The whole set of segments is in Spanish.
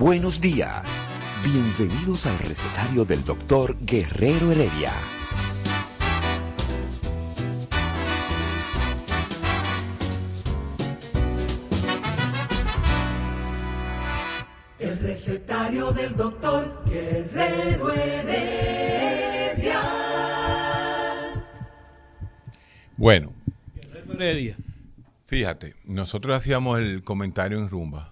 Buenos días. Bienvenidos al recetario del doctor Guerrero Heredia. El recetario del doctor Guerrero Heredia. Bueno, Heredia. fíjate, nosotros hacíamos el comentario en Rumba,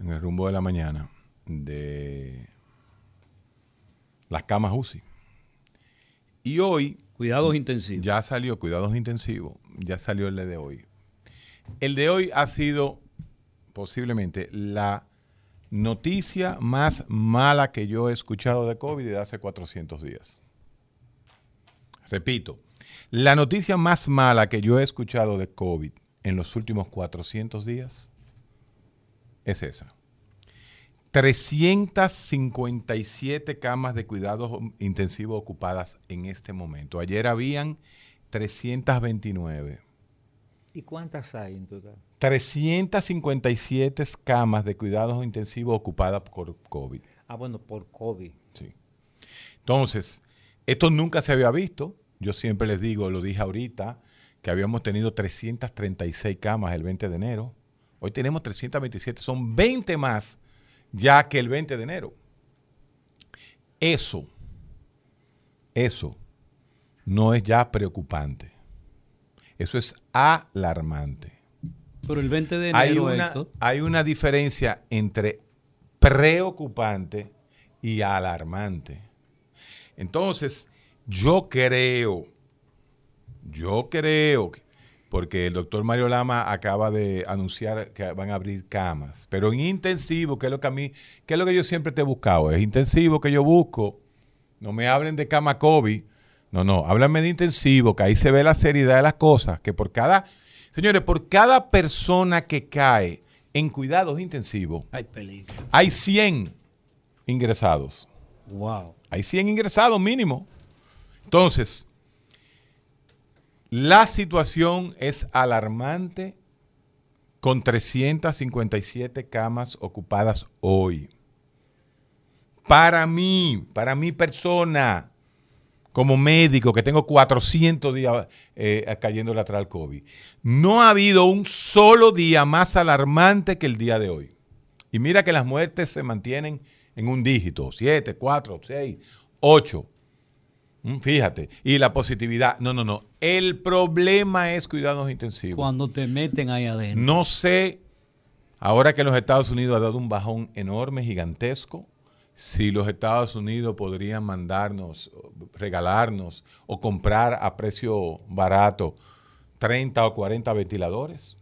en el Rumbo de la Mañana, de las camas UCI. Y hoy Cuidados intensivos. ya salió Cuidados Intensivos, ya salió el de hoy. El de hoy ha sido posiblemente la noticia más mala que yo he escuchado de COVID de hace 400 días. Repito, la noticia más mala que yo he escuchado de COVID en los últimos 400 días es esa. 357 camas de cuidados intensivos ocupadas en este momento. Ayer habían 329. ¿Y cuántas hay en total? 357 camas de cuidados intensivos ocupadas por COVID. Ah, bueno, por COVID. Sí. Entonces, esto nunca se había visto. Yo siempre les digo, lo dije ahorita, que habíamos tenido 336 camas el 20 de enero. Hoy tenemos 327, son 20 más ya que el 20 de enero. Eso, eso no es ya preocupante. Eso es alarmante. Pero el 20 de Hay enero, una, Héctor, hay una diferencia entre preocupante y alarmante. Entonces, yo creo, yo creo, que- porque el doctor Mario Lama acaba de anunciar que van a abrir camas, pero en intensivo, que es lo que a mí, que es lo que yo siempre te he buscado, es intensivo que yo busco. No me hablen de cama COVID, no, no, háblame de intensivo, que ahí se ve la seriedad de las cosas, que por cada, señores, por cada persona que cae en cuidados intensivos, hay peligro. hay 100 ingresados. Wow. Hay 100 ingresados mínimo. Entonces, la situación es alarmante con 357 camas ocupadas hoy. Para mí, para mi persona, como médico que tengo 400 días eh, cayéndole atrás al COVID, no ha habido un solo día más alarmante que el día de hoy. Y mira que las muertes se mantienen en un dígito, 7, 4, 6, 8. Mm, Fíjate. Y la positividad, no, no, no. El problema es cuidados intensivos. Cuando te meten ahí adentro. No sé, ahora que los Estados Unidos ha dado un bajón enorme, gigantesco, si los Estados Unidos podrían mandarnos, regalarnos o comprar a precio barato 30 o 40 ventiladores.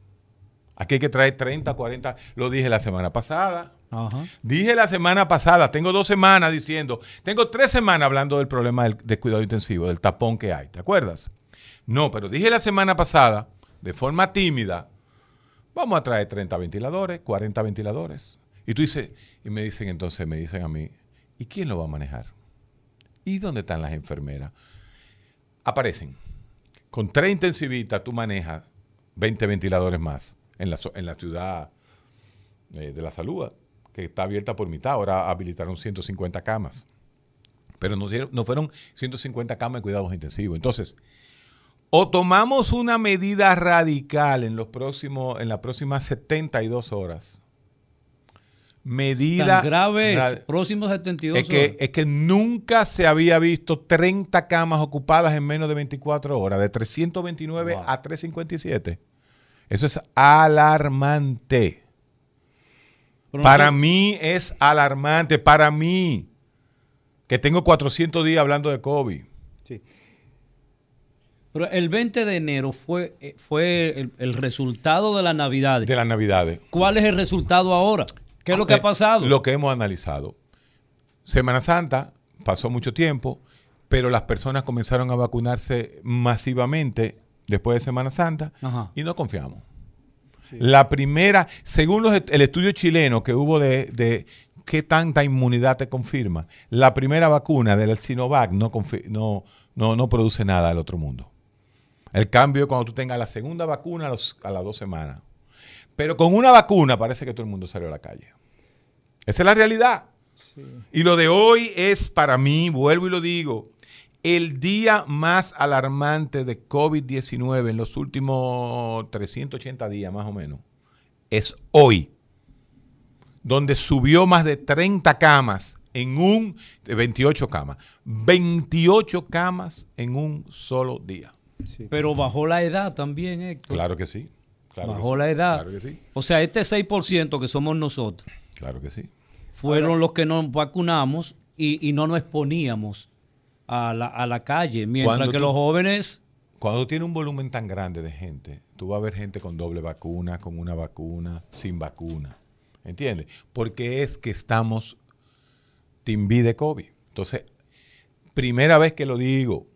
Aquí hay que traer 30 o 40, lo dije la semana pasada. Dije la semana pasada, tengo dos semanas diciendo, tengo tres semanas hablando del problema del, de cuidado intensivo, del tapón que hay, ¿te acuerdas? No, pero dije la semana pasada, de forma tímida, vamos a traer 30 ventiladores, 40 ventiladores. Y tú dices, y me dicen entonces, me dicen a mí, ¿y quién lo va a manejar? ¿Y dónde están las enfermeras? Aparecen. Con tres intensivistas tú manejas 20 ventiladores más en la, so- en la ciudad eh, de la salud, que está abierta por mitad. Ahora habilitaron 150 camas. Pero no, no fueron 150 camas de cuidados intensivos. Entonces, o tomamos una medida radical en, los próximos, en las próximas 72 horas. Medida Tan grave es. Próximos 72 es que, horas. es que nunca se había visto 30 camas ocupadas en menos de 24 horas, de 329 Wow. a 357. Eso es alarmante. Para mí es alarmante, para mí, que tengo 400 días hablando de COVID. Sí. Pero el 20 de enero fue, eh, fue el, el resultado de las Navidades. de las Navidades. ¿Cuál es el resultado ahora? ¿Qué es lo que Eh, ha pasado? Lo que hemos analizado. Semana Santa, pasó mucho tiempo, pero las personas comenzaron a vacunarse masivamente después de Semana Santa Ajá. y no confiamos. La primera, según los el estudio chileno que hubo de, de qué tanta inmunidad te confirma, la primera vacuna del Sinovac no, no, no, no produce nada al otro mundo. El cambio es cuando tú tengas la segunda vacuna a, los- a las dos semanas. Pero con una vacuna parece que todo el mundo salió a la calle. Esa es la realidad. Y lo de hoy es para mí, vuelvo y lo digo, el día más alarmante de COVID-19 en los últimos 380 días más o menos. Es hoy, donde subió más de 30 camas en un, de 28 camas, 28 camas en un solo día. Pero bajó la edad también, Héctor. Claro que sí. Claro que bajó sí, la edad. Claro que sí. O sea, este 6% que somos nosotros Claro que sí. fueron los que nos vacunamos y, y no nos exponíamos a la, a la calle. Mientras Cuando que tú- los jóvenes, Cuando tiene un volumen tan grande de gente, tú vas a ver gente con doble vacuna, con una vacuna, sin vacuna. ¿Entiendes? Porque es que estamos timbi de COVID. Entonces, primera vez que lo digo,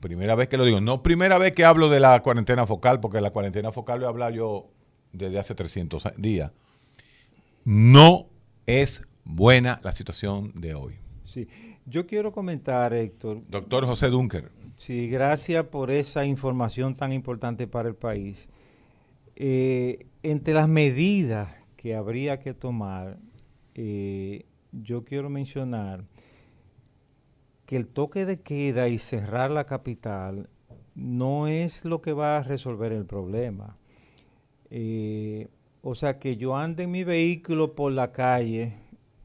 primera vez que lo digo, no primera vez que hablo de la cuarentena focal, porque la cuarentena focal lo he hablado yo desde hace 300 a- días. No es buena la situación de hoy. Sí. Yo quiero comentar, Héctor, Doctor José Dunker. Sí, gracias por esa información tan importante para el país. Eh, entre las medidas que habría que tomar, eh, yo quiero mencionar que el toque de queda y cerrar la capital no es lo que va a resolver el problema. Eh, o sea, que yo ande en mi vehículo por la calle,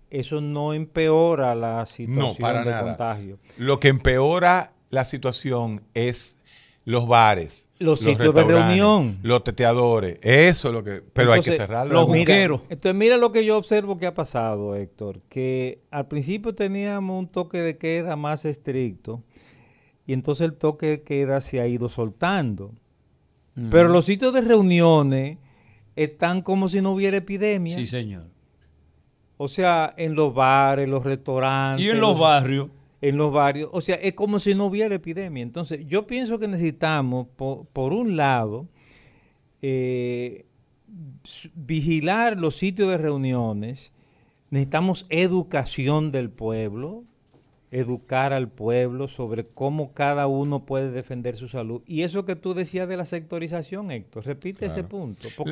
eso no empeora la situación para de nada. contagio. Lo que empeora la situación es los bares, Los sitios de reunión. los teteadores. Eso es lo que. Pero hay que cerrarlo. los Mira, juqueros. entonces mira lo que yo observo que ha pasado, Héctor, que al principio teníamos un toque de queda más estricto y entonces el toque de queda se ha ido soltando. Pero los sitios de reuniones están como si no hubiera epidemia. sí señor. O sea, en los bares, los restaurantes. Y en los barrios, en los barrios. O sea, es como si no hubiera epidemia. Entonces, yo pienso que necesitamos, po- por, un lado, eh, vigilar los sitios de reuniones. Necesitamos educación del pueblo, educar al pueblo sobre cómo cada uno puede defender su salud. Y eso que tú decías de la sectorización, Héctor, repite ese punto. Porque